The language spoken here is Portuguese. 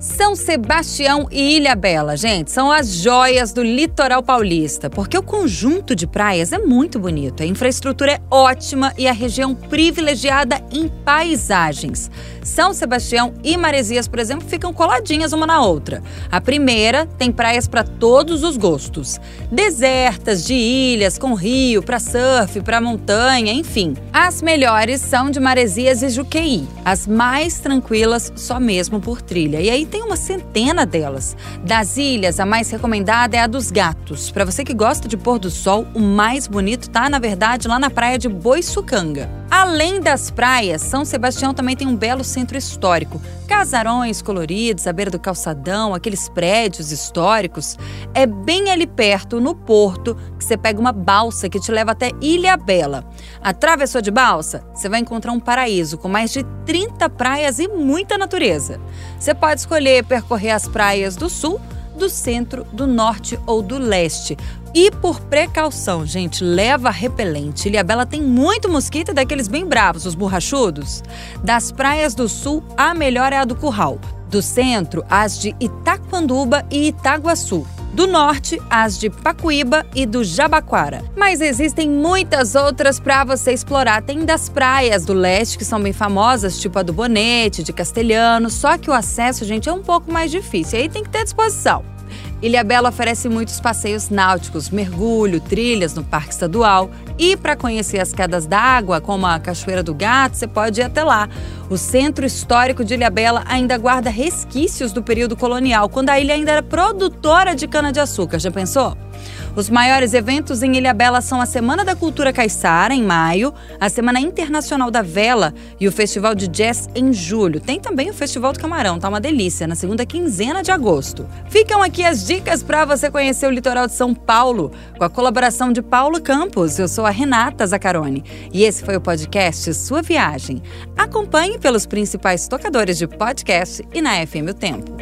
São Sebastião e Ilha Bela, gente, são as joias do litoral paulista, porque o conjunto de praias é muito bonito, a infraestrutura é ótima e a região privilegiada em paisagens. São Sebastião e Maresias, por exemplo, ficam coladinhas uma na outra. A primeira tem praias para todos os gostos, desertas, de ilhas, com rio, para surf, para montanha, enfim. As melhores são de Maresias e Juqueí, as mais tranquilas só mesmo por trilha. E aí tem uma centena delas. Das ilhas, a mais recomendada é a dos Gatos. Para você que gosta de pôr do sol, o mais bonito tá, na verdade, lá na praia de Boiçucanga. Além das praias, São Sebastião também tem um belo centro histórico. Casarões coloridos à beira do calçadão, aqueles prédios históricos. É bem ali perto, no porto, que você pega uma balsa que te leva até Ilha Bela. Atravessou de balsa, você vai encontrar um paraíso com mais de 30 praias e muita natureza. Você pode escolher percorrer as praias do sul do centro, do norte ou do leste. E por precaução, gente, leva repelente. Ilhabela tem muito mosquito daqueles bem bravos, os borrachudos. Das praias do sul, a melhor é a do Curral. Do centro, as de Itaquanduba e Itaguaçu. Do norte, as de Pacuíba e do Jabaquara. Mas existem muitas outras para você explorar. Tem das praias do leste que são bem famosas, tipo a do Bonete, de Castelhano, só que o acesso, gente, é um pouco mais difícil. Aí tem que ter disposição. Ilhabela oferece muitos passeios náuticos, mergulho, trilhas no Parque Estadual. E para conhecer as quedas d'água, como a Cachoeira do Gato, você pode ir até lá. O Centro Histórico de Ilhabela ainda guarda resquícios do período colonial, quando a ilha ainda era produtora de cana-de-açúcar. Já pensou? Os maiores eventos em Ilhabela são a Semana da Cultura Caiçara, em maio, a Semana Internacional da Vela e o Festival de Jazz em julho. Tem também o Festival do Camarão, tá uma delícia, na segunda quinzena de agosto. Ficam aqui as dicas para você conhecer o litoral de São Paulo, com a colaboração de Paulo Campos. Eu sou a Renata Zacarone e esse foi o podcast Sua Viagem. Acompanhe pelos principais tocadores de podcast e na FM O Tempo.